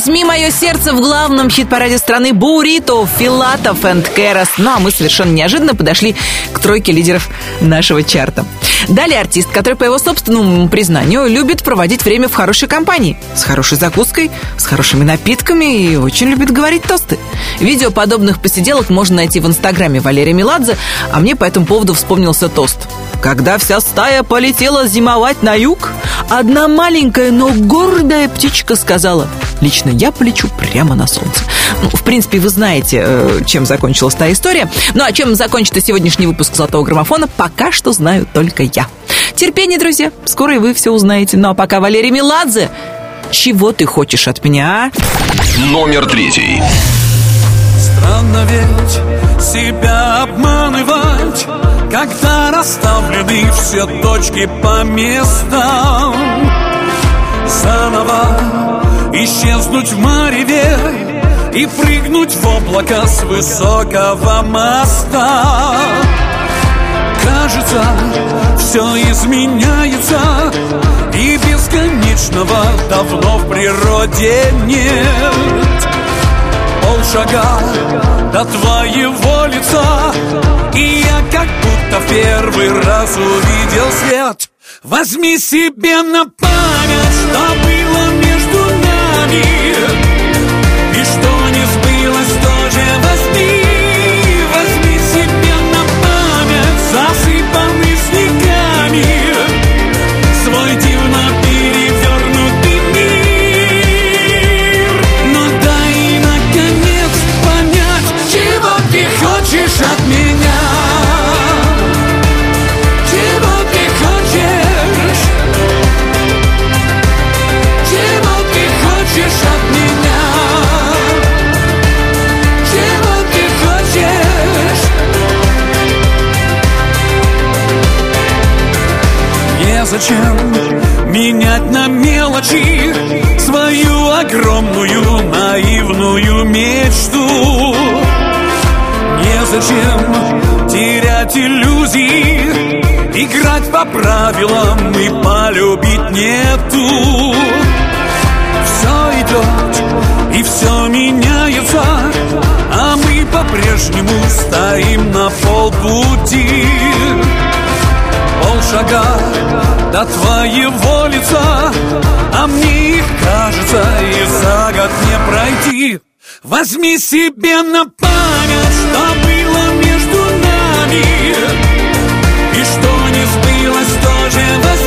Возьми мое сердце в главном хит-параде страны Бурито, Филатов и Керас. Ну а мы совершенно неожиданно подошли к тройке лидеров нашего чарта. Далее артист, который, по его собственному признанию, любит проводить время в хорошей компании, с хорошей закуской, с хорошими напитками и очень любит говорить тосты. Видео подобных посиделок можно найти в инстаграме Валерия Меладзе, а мне по этому поводу вспомнился тост. Когда вся стая полетела зимовать на юг, одна маленькая, но гордая птичка сказала, лично я полечу прямо на солнце. Ну, в принципе, вы знаете, э, чем закончилась та история. Ну, а чем закончится сегодняшний выпуск «Золотого граммофона», пока что знаю только я. Терпение, друзья, скоро и вы все узнаете. Ну, а пока Валерий Меладзе, чего ты хочешь от меня, а? Номер третий. Странно ведь себя обманывать Когда расставлены все точки по местам Заново исчезнуть в мареве И прыгнуть в облако с высокого моста. Кажется, все изменяется И бесконечного давно в природе нет. Полшага до твоего лица И я как будто в первый раз увидел свет. Возьми себе на память, что было между нами И Незачем менять на мелочи Свою огромную наивную мечту. Незачем терять иллюзии Играть по правилам и полюбить нету. Все идет и все меняется А мы по-прежнему стоим на полпути Полшага до твоего лица А мне их кажется и за год не пройти. Возьми себе на память, что было между нами И что не сбылось, тоже возьми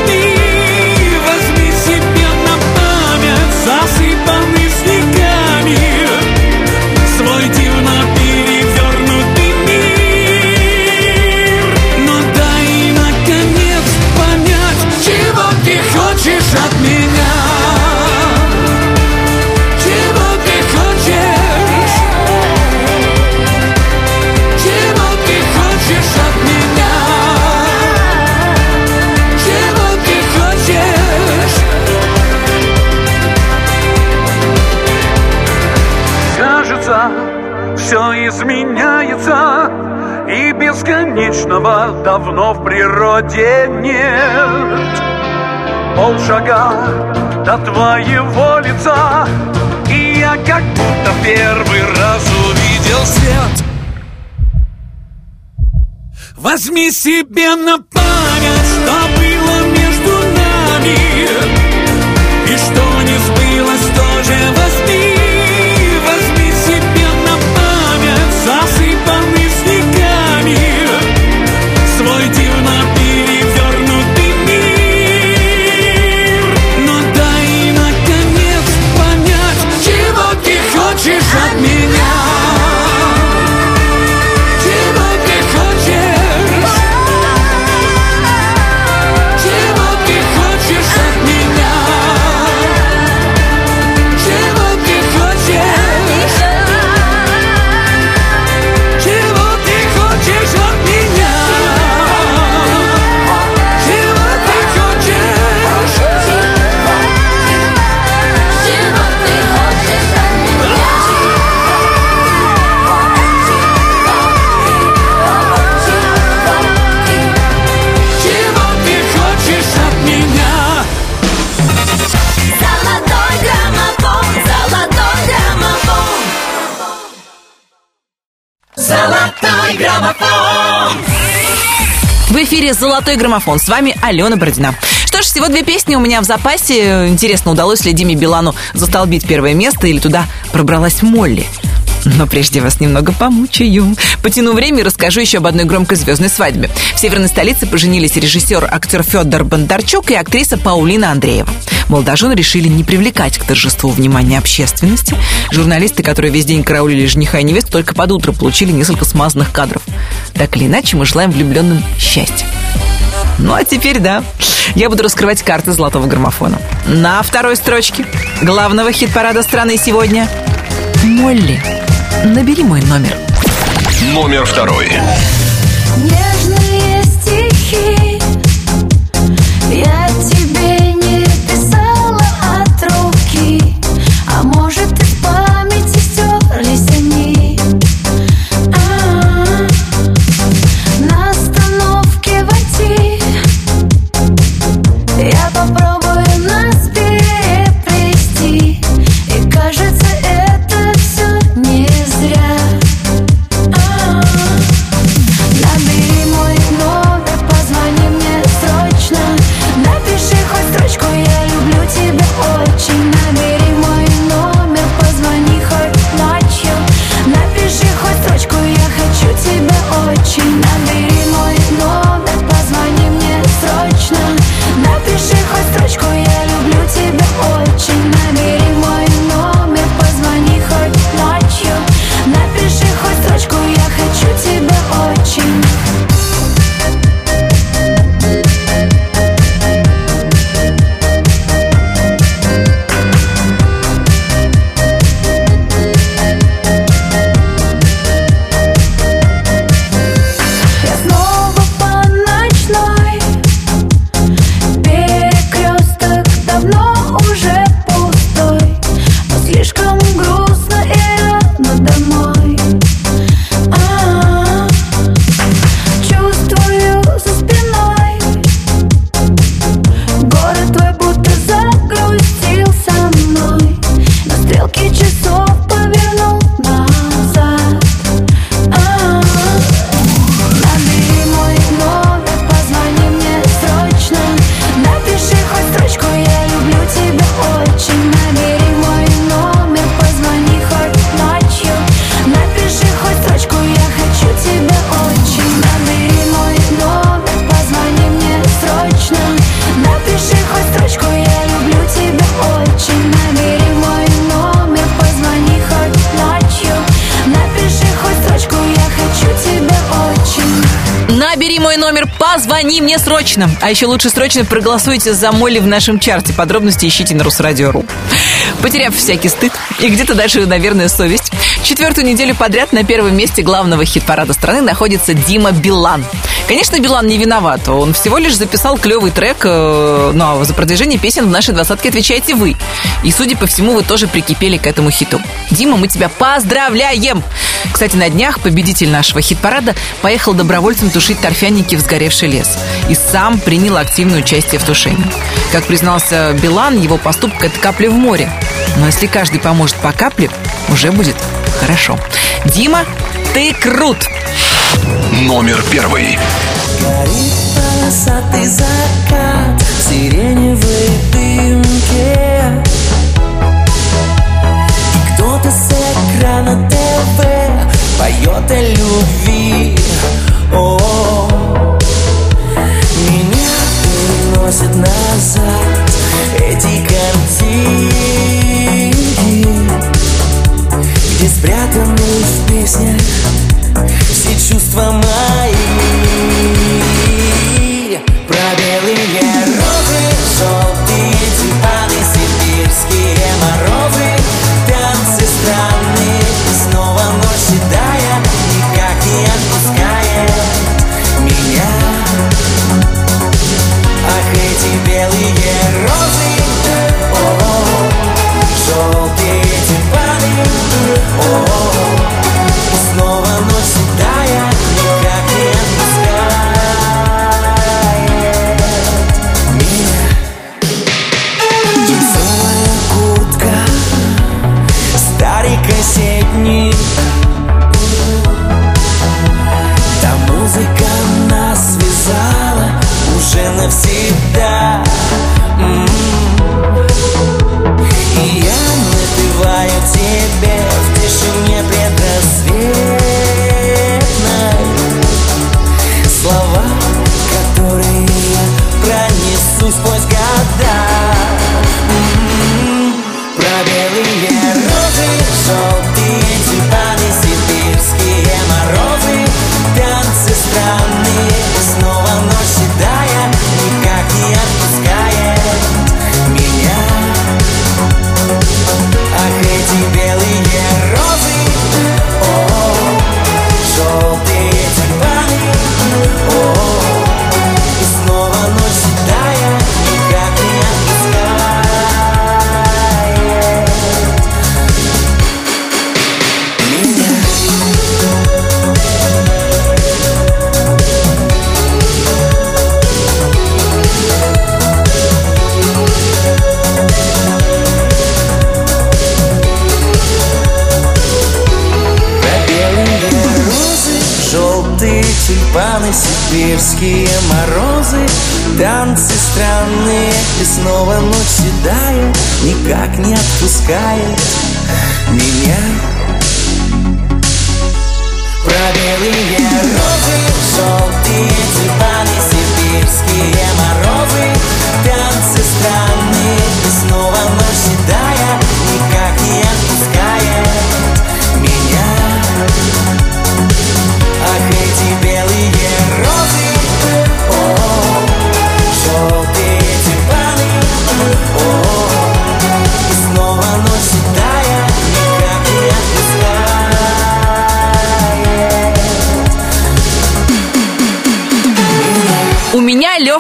денет Полшага до твоего лица. И я как будто первый раз увидел свет. Возьми себе на память, чтобы эфире «Золотой граммофон». С вами Алена Бородина. Что ж, всего две песни у меня в запасе. Интересно, удалось ли Диме Билану застолбить первое место или туда пробралась Молли? Но прежде вас немного помучаю. Потяну время и расскажу еще об одной громкой звездной свадьбе. В северной столице поженились режиссер, актер Федор Бондарчук и актриса Паулина Андреева. Молодожен решили не привлекать к торжеству внимания общественности. Журналисты, которые весь день караулили жениха и невесту, только под утро получили несколько смазанных кадров. Так или иначе, мы желаем влюбленным счастья. Ну а теперь, да, я буду раскрывать карты золотого граммофона. На второй строчке главного хит-парада страны сегодня «Молли, набери мой номер». Номер второй. Нет. мой номер «Позвони мне срочно». А еще лучше срочно проголосуйте за Молли в нашем чарте. Подробности ищите на Русрадио.ру. Потеряв всякий стыд и где-то дальше наверное, совесть, четвертую неделю подряд на первом месте главного хит-парада страны находится Дима Билан. Конечно, Билан не виноват. Он всего лишь записал клевый трек, но за продвижение песен в нашей двадцатке отвечаете вы. И, судя по всему, вы тоже прикипели к этому хиту. Дима, мы тебя поздравляем! Кстати, на днях победитель нашего хит-парада поехал добровольцем тушить торфяне торфяники в сгоревший лес. И сам принял активное участие в тушении. Как признался Билан, его поступок – это капля в море. Но если каждый поможет по капле, уже будет хорошо. Дима, ты крут! Номер первый. Горит полосатый закат в сиреневой дымке И кто-то с экрана ТВ поет о любви О, меня переносит назад эти картинки Где спрятаны в песнях все чувства мои отпускает меня. Про белые розы, желтые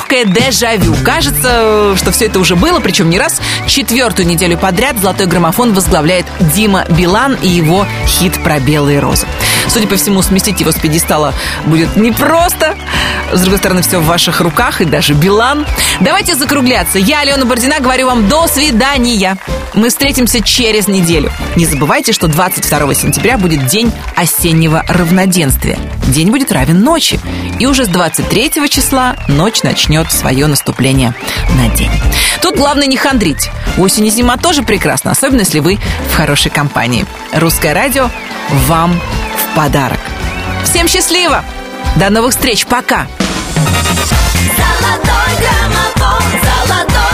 легкое дежавю. Кажется, что все это уже было, причем не раз. Четвертую неделю подряд «Золотой граммофон» возглавляет Дима Билан и его хит про белые розы. Судя по всему, сместить его с пьедестала будет непросто. С другой стороны, все в ваших руках, и даже Билан. Давайте закругляться. Я, Алена Бордина, говорю вам до свидания. Мы встретимся через неделю. Не забывайте, что 22 сентября будет день осеннего равноденствия. День будет равен ночи. И уже с 23 числа ночь начнет свое наступление на день. Тут главное не хандрить. Осень и зима тоже прекрасна, особенно если вы в хорошей компании. Русское радио вам в подарок. Всем счастливо! До новых встреч, пока! Золотой граммофон, золотой